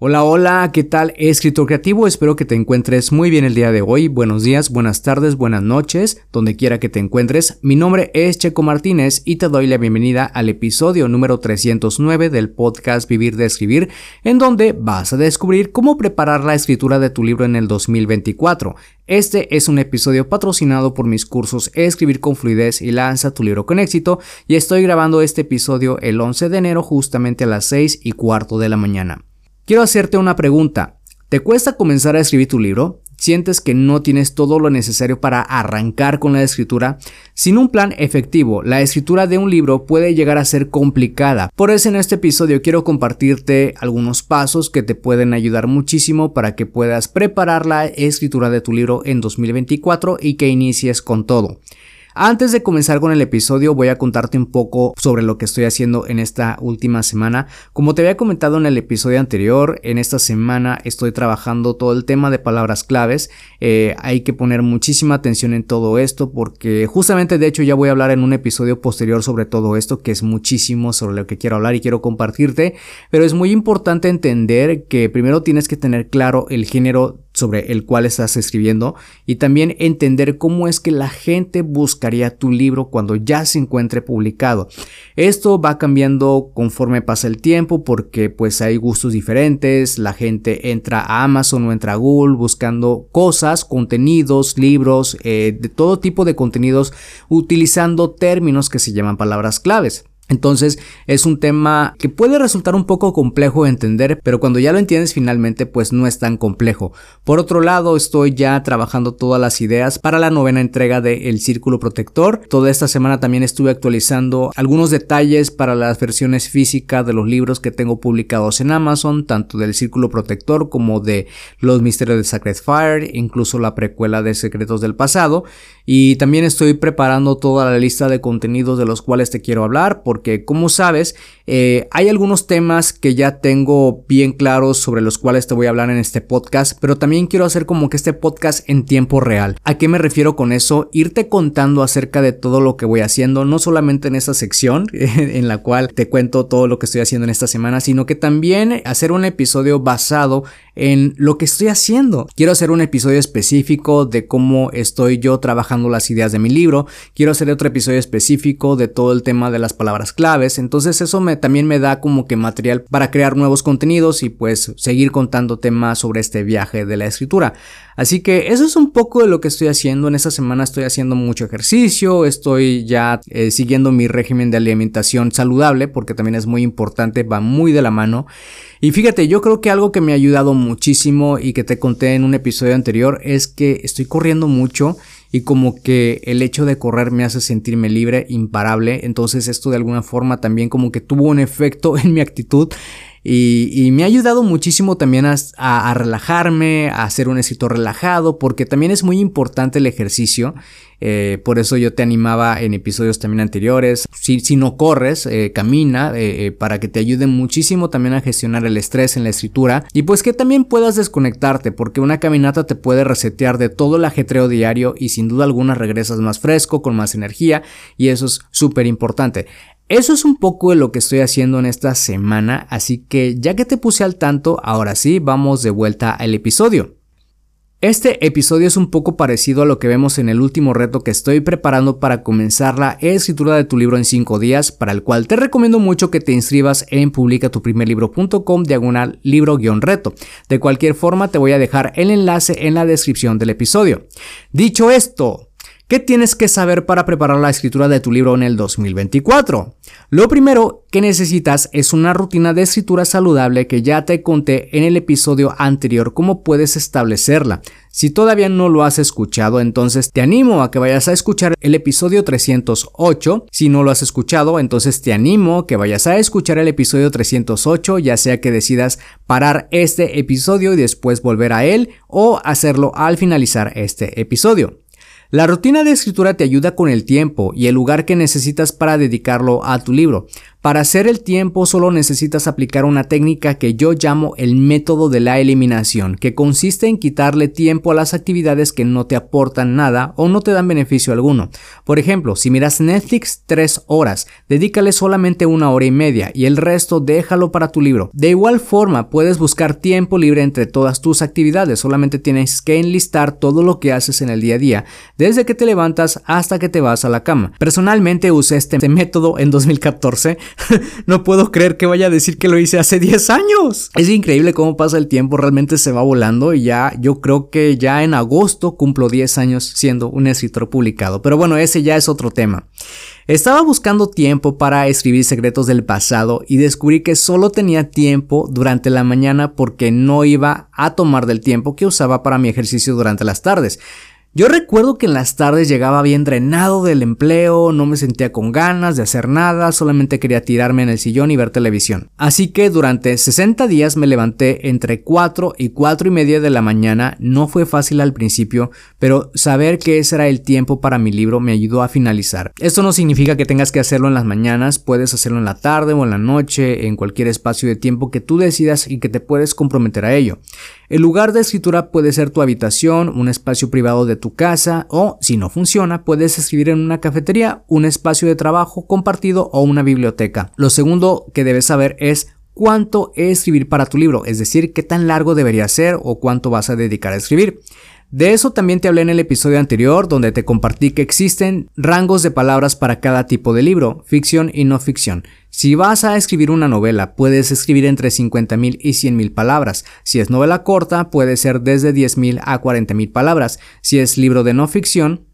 Hola, hola, ¿qué tal escritor creativo? Espero que te encuentres muy bien el día de hoy. Buenos días, buenas tardes, buenas noches, donde quiera que te encuentres. Mi nombre es Checo Martínez y te doy la bienvenida al episodio número 309 del podcast Vivir de Escribir, en donde vas a descubrir cómo preparar la escritura de tu libro en el 2024. Este es un episodio patrocinado por mis cursos Escribir con fluidez y lanza tu libro con éxito y estoy grabando este episodio el 11 de enero justamente a las 6 y cuarto de la mañana. Quiero hacerte una pregunta. ¿Te cuesta comenzar a escribir tu libro? ¿Sientes que no tienes todo lo necesario para arrancar con la escritura? Sin un plan efectivo, la escritura de un libro puede llegar a ser complicada. Por eso en este episodio quiero compartirte algunos pasos que te pueden ayudar muchísimo para que puedas preparar la escritura de tu libro en 2024 y que inicies con todo. Antes de comenzar con el episodio voy a contarte un poco sobre lo que estoy haciendo en esta última semana. Como te había comentado en el episodio anterior, en esta semana estoy trabajando todo el tema de palabras claves. Eh, hay que poner muchísima atención en todo esto porque justamente de hecho ya voy a hablar en un episodio posterior sobre todo esto que es muchísimo sobre lo que quiero hablar y quiero compartirte. Pero es muy importante entender que primero tienes que tener claro el género sobre el cual estás escribiendo y también entender cómo es que la gente buscaría tu libro cuando ya se encuentre publicado. Esto va cambiando conforme pasa el tiempo porque pues hay gustos diferentes, la gente entra a Amazon o entra a Google buscando cosas, contenidos, libros, eh, de todo tipo de contenidos utilizando términos que se llaman palabras claves. Entonces es un tema que puede resultar un poco complejo de entender, pero cuando ya lo entiendes finalmente pues no es tan complejo. Por otro lado estoy ya trabajando todas las ideas para la novena entrega de El Círculo Protector. Toda esta semana también estuve actualizando algunos detalles para las versiones físicas de los libros que tengo publicados en Amazon, tanto del Círculo Protector como de Los Misterios de Sacred Fire, incluso la precuela de Secretos del Pasado. Y también estoy preparando toda la lista de contenidos de los cuales te quiero hablar porque como sabes eh, hay algunos temas que ya tengo bien claros sobre los cuales te voy a hablar en este podcast, pero también quiero hacer como que este podcast en tiempo real. ¿A qué me refiero con eso? Irte contando acerca de todo lo que voy haciendo, no solamente en esta sección en la cual te cuento todo lo que estoy haciendo en esta semana, sino que también hacer un episodio basado en lo que estoy haciendo. Quiero hacer un episodio específico de cómo estoy yo trabajando las ideas de mi libro. Quiero hacer otro episodio específico de todo el tema de las palabras claves. Entonces eso me también me da como que material para crear nuevos contenidos y pues seguir contando temas sobre este viaje de la escritura. Así que eso es un poco de lo que estoy haciendo. En esta semana estoy haciendo mucho ejercicio, estoy ya eh, siguiendo mi régimen de alimentación saludable porque también es muy importante, va muy de la mano. Y fíjate, yo creo que algo que me ha ayudado muchísimo y que te conté en un episodio anterior es que estoy corriendo mucho y como que el hecho de correr me hace sentirme libre, imparable, entonces esto de alguna forma también como que tuvo un efecto en mi actitud y, me ha ayudado muchísimo también a, relajarme, a hacer un escritor relajado, porque también es muy importante el ejercicio. Eh, por eso yo te animaba en episodios también anteriores. Si, si no corres, eh, camina eh, para que te ayude muchísimo también a gestionar el estrés en la escritura. Y pues que también puedas desconectarte, porque una caminata te puede resetear de todo el ajetreo diario y sin duda alguna regresas más fresco, con más energía. Y eso es súper importante. Eso es un poco de lo que estoy haciendo en esta semana, así que ya que te puse al tanto, ahora sí, vamos de vuelta al episodio. Este episodio es un poco parecido a lo que vemos en el último reto que estoy preparando para comenzar la escritura de tu libro en 5 días, para el cual te recomiendo mucho que te inscribas en publicatuprimerlibro.com diagonal libro-reto. De cualquier forma te voy a dejar el enlace en la descripción del episodio. Dicho esto, ¿Qué tienes que saber para preparar la escritura de tu libro en el 2024? Lo primero que necesitas es una rutina de escritura saludable que ya te conté en el episodio anterior cómo puedes establecerla. Si todavía no lo has escuchado, entonces te animo a que vayas a escuchar el episodio 308. Si no lo has escuchado, entonces te animo a que vayas a escuchar el episodio 308, ya sea que decidas parar este episodio y después volver a él o hacerlo al finalizar este episodio. La rutina de escritura te ayuda con el tiempo y el lugar que necesitas para dedicarlo a tu libro. Para hacer el tiempo solo necesitas aplicar una técnica que yo llamo el método de la eliminación, que consiste en quitarle tiempo a las actividades que no te aportan nada o no te dan beneficio alguno. Por ejemplo, si miras Netflix tres horas, dedícale solamente una hora y media y el resto déjalo para tu libro. De igual forma, puedes buscar tiempo libre entre todas tus actividades, solamente tienes que enlistar todo lo que haces en el día a día, desde que te levantas hasta que te vas a la cama. Personalmente usé este método en 2014 no puedo creer que vaya a decir que lo hice hace 10 años. Es increíble cómo pasa el tiempo, realmente se va volando y ya yo creo que ya en agosto cumplo 10 años siendo un escritor publicado. Pero bueno, ese ya es otro tema. Estaba buscando tiempo para escribir secretos del pasado y descubrí que solo tenía tiempo durante la mañana porque no iba a tomar del tiempo que usaba para mi ejercicio durante las tardes. Yo recuerdo que en las tardes llegaba bien drenado del empleo, no me sentía con ganas de hacer nada, solamente quería tirarme en el sillón y ver televisión. Así que durante 60 días me levanté entre 4 y 4 y media de la mañana, no fue fácil al principio, pero saber que ese era el tiempo para mi libro me ayudó a finalizar. Esto no significa que tengas que hacerlo en las mañanas, puedes hacerlo en la tarde o en la noche, en cualquier espacio de tiempo que tú decidas y que te puedes comprometer a ello. El lugar de escritura puede ser tu habitación, un espacio privado de tu casa o, si no funciona, puedes escribir en una cafetería, un espacio de trabajo compartido o una biblioteca. Lo segundo que debes saber es cuánto es escribir para tu libro, es decir, qué tan largo debería ser o cuánto vas a dedicar a escribir. De eso también te hablé en el episodio anterior donde te compartí que existen rangos de palabras para cada tipo de libro, ficción y no ficción. Si vas a escribir una novela, puedes escribir entre 50.000 y 100.000 palabras. Si es novela corta, puede ser desde 10.000 a 40.000 palabras. Si es libro de no ficción,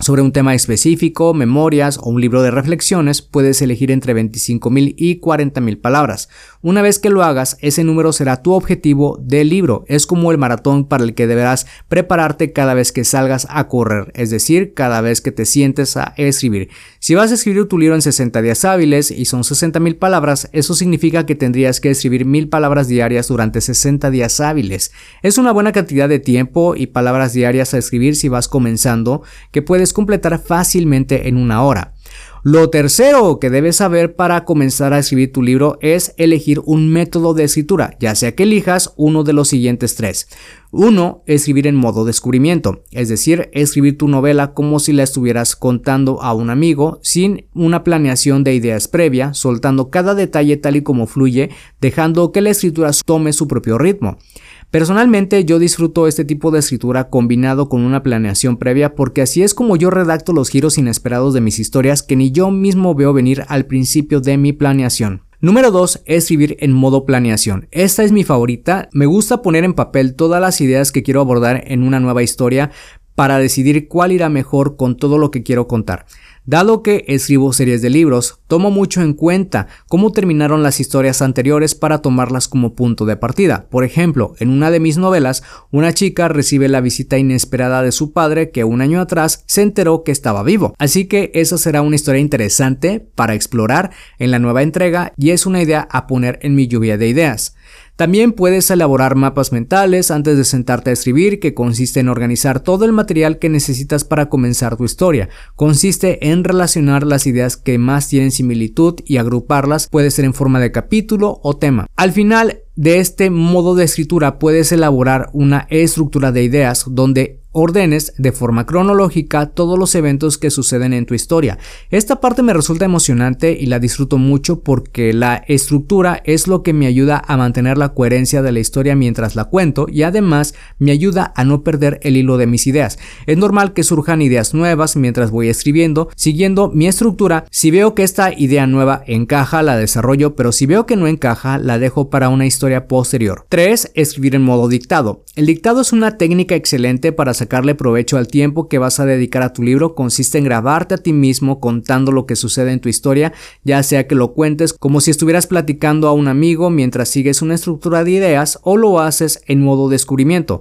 sobre un tema específico, memorias o un libro de reflexiones, puedes elegir entre 25.000 y 40.000 palabras. Una vez que lo hagas, ese número será tu objetivo del libro. Es como el maratón para el que deberás prepararte cada vez que salgas a correr, es decir, cada vez que te sientes a escribir. Si vas a escribir tu libro en 60 días hábiles y son 60.000 palabras, eso significa que tendrías que escribir 1000 palabras diarias durante 60 días hábiles. Es una buena cantidad de tiempo y palabras diarias a escribir si vas comenzando, que puedes completar fácilmente en una hora. Lo tercero que debes saber para comenzar a escribir tu libro es elegir un método de escritura, ya sea que elijas uno de los siguientes tres. Uno, escribir en modo descubrimiento, es decir, escribir tu novela como si la estuvieras contando a un amigo, sin una planeación de ideas previa, soltando cada detalle tal y como fluye, dejando que la escritura tome su propio ritmo. Personalmente yo disfruto este tipo de escritura combinado con una planeación previa porque así es como yo redacto los giros inesperados de mis historias que ni yo mismo veo venir al principio de mi planeación. Número 2. Escribir en modo planeación. Esta es mi favorita. Me gusta poner en papel todas las ideas que quiero abordar en una nueva historia para decidir cuál irá mejor con todo lo que quiero contar. Dado que escribo series de libros, tomo mucho en cuenta cómo terminaron las historias anteriores para tomarlas como punto de partida. Por ejemplo, en una de mis novelas, una chica recibe la visita inesperada de su padre que un año atrás se enteró que estaba vivo. Así que esa será una historia interesante para explorar en la nueva entrega y es una idea a poner en mi lluvia de ideas. También puedes elaborar mapas mentales antes de sentarte a escribir, que consiste en organizar todo el material que necesitas para comenzar tu historia. Consiste en relacionar las ideas que más tienen similitud y agruparlas, puede ser en forma de capítulo o tema. Al final de este modo de escritura puedes elaborar una estructura de ideas donde ordenes de forma cronológica todos los eventos que suceden en tu historia. Esta parte me resulta emocionante y la disfruto mucho porque la estructura es lo que me ayuda a mantener la coherencia de la historia mientras la cuento y además me ayuda a no perder el hilo de mis ideas. Es normal que surjan ideas nuevas mientras voy escribiendo, siguiendo mi estructura. Si veo que esta idea nueva encaja, la desarrollo, pero si veo que no encaja, la dejo para una historia historia posterior. 3. Escribir en modo dictado. El dictado es una técnica excelente para sacarle provecho al tiempo que vas a dedicar a tu libro. Consiste en grabarte a ti mismo contando lo que sucede en tu historia, ya sea que lo cuentes como si estuvieras platicando a un amigo mientras sigues una estructura de ideas o lo haces en modo descubrimiento.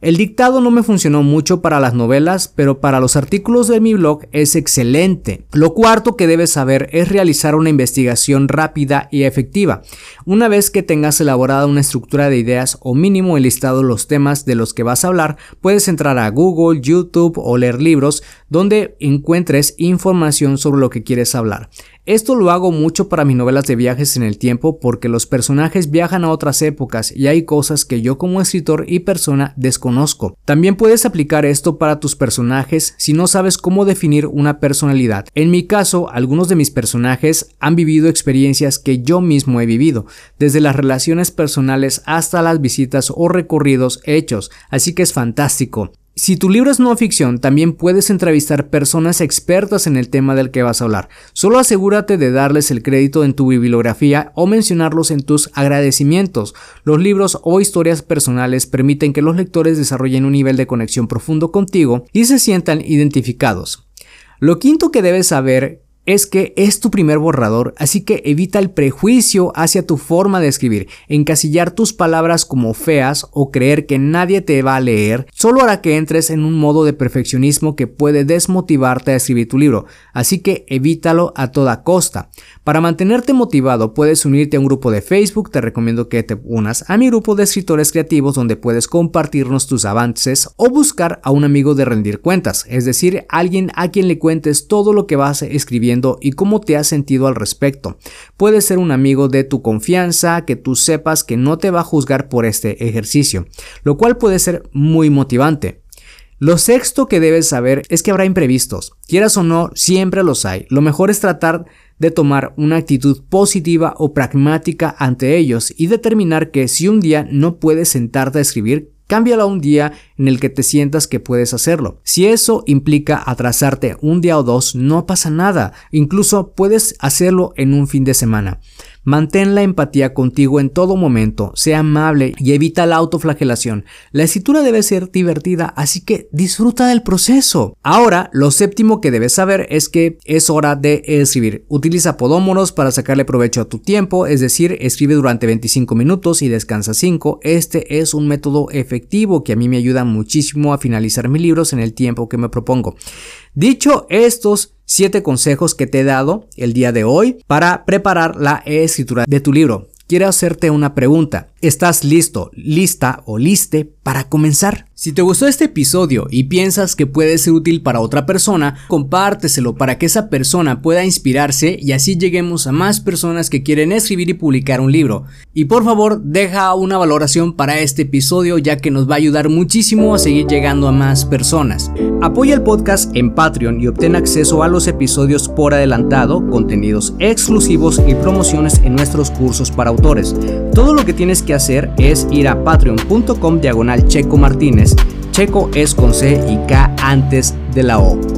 El dictado no me funcionó mucho para las novelas, pero para los artículos de mi blog es excelente. Lo cuarto que debes saber es realizar una investigación rápida y efectiva. Una vez que tengas elaborada una estructura de ideas o mínimo el listado los temas de los que vas a hablar, puedes entrar a Google, YouTube o leer libros donde encuentres información sobre lo que quieres hablar. Esto lo hago mucho para mis novelas de viajes en el tiempo porque los personajes viajan a otras épocas y hay cosas que yo como escritor y persona desconozco. También puedes aplicar esto para tus personajes si no sabes cómo definir una personalidad. En mi caso, algunos de mis personajes han vivido experiencias que yo mismo he vivido, desde las relaciones personales hasta las visitas o recorridos hechos, así que es fantástico. Si tu libro es no ficción, también puedes entrevistar personas expertas en el tema del que vas a hablar. Solo asegúrate de darles el crédito en tu bibliografía o mencionarlos en tus agradecimientos. Los libros o historias personales permiten que los lectores desarrollen un nivel de conexión profundo contigo y se sientan identificados. Lo quinto que debes saber es que es tu primer borrador, así que evita el prejuicio hacia tu forma de escribir. Encasillar tus palabras como feas o creer que nadie te va a leer solo hará que entres en un modo de perfeccionismo que puede desmotivarte a escribir tu libro, así que evítalo a toda costa. Para mantenerte motivado puedes unirte a un grupo de Facebook, te recomiendo que te unas a mi grupo de escritores creativos donde puedes compartirnos tus avances o buscar a un amigo de rendir cuentas, es decir, alguien a quien le cuentes todo lo que vas escribiendo y cómo te has sentido al respecto. Puede ser un amigo de tu confianza que tú sepas que no te va a juzgar por este ejercicio, lo cual puede ser muy motivante. Lo sexto que debes saber es que habrá imprevistos. Quieras o no, siempre los hay. Lo mejor es tratar de tomar una actitud positiva o pragmática ante ellos y determinar que si un día no puedes sentarte a escribir, Cámbialo a un día en el que te sientas que puedes hacerlo. Si eso implica atrasarte un día o dos, no pasa nada. Incluso puedes hacerlo en un fin de semana. Mantén la empatía contigo en todo momento, sea amable y evita la autoflagelación. La escritura debe ser divertida, así que disfruta del proceso. Ahora, lo séptimo que debes saber es que es hora de escribir. Utiliza podómoros para sacarle provecho a tu tiempo, es decir, escribe durante 25 minutos y descansa 5. Este es un método efectivo que a mí me ayuda muchísimo a finalizar mis libros en el tiempo que me propongo. Dicho estos 7 consejos que te he dado el día de hoy para preparar la escritura de tu libro. Quiero hacerte una pregunta. ¿Estás listo, lista o liste para comenzar? Si te gustó este episodio y piensas que puede ser útil para otra persona, compárteselo para que esa persona pueda inspirarse y así lleguemos a más personas que quieren escribir y publicar un libro. Y por favor, deja una valoración para este episodio ya que nos va a ayudar muchísimo a seguir llegando a más personas. Apoya el podcast en Patreon y obtén acceso a los episodios por adelantado, contenidos exclusivos y promociones en nuestros cursos para autores. Todo lo que tienes que hacer es ir a patreon.com diagonal Checo Martínez. Checo es con C y K antes de la O.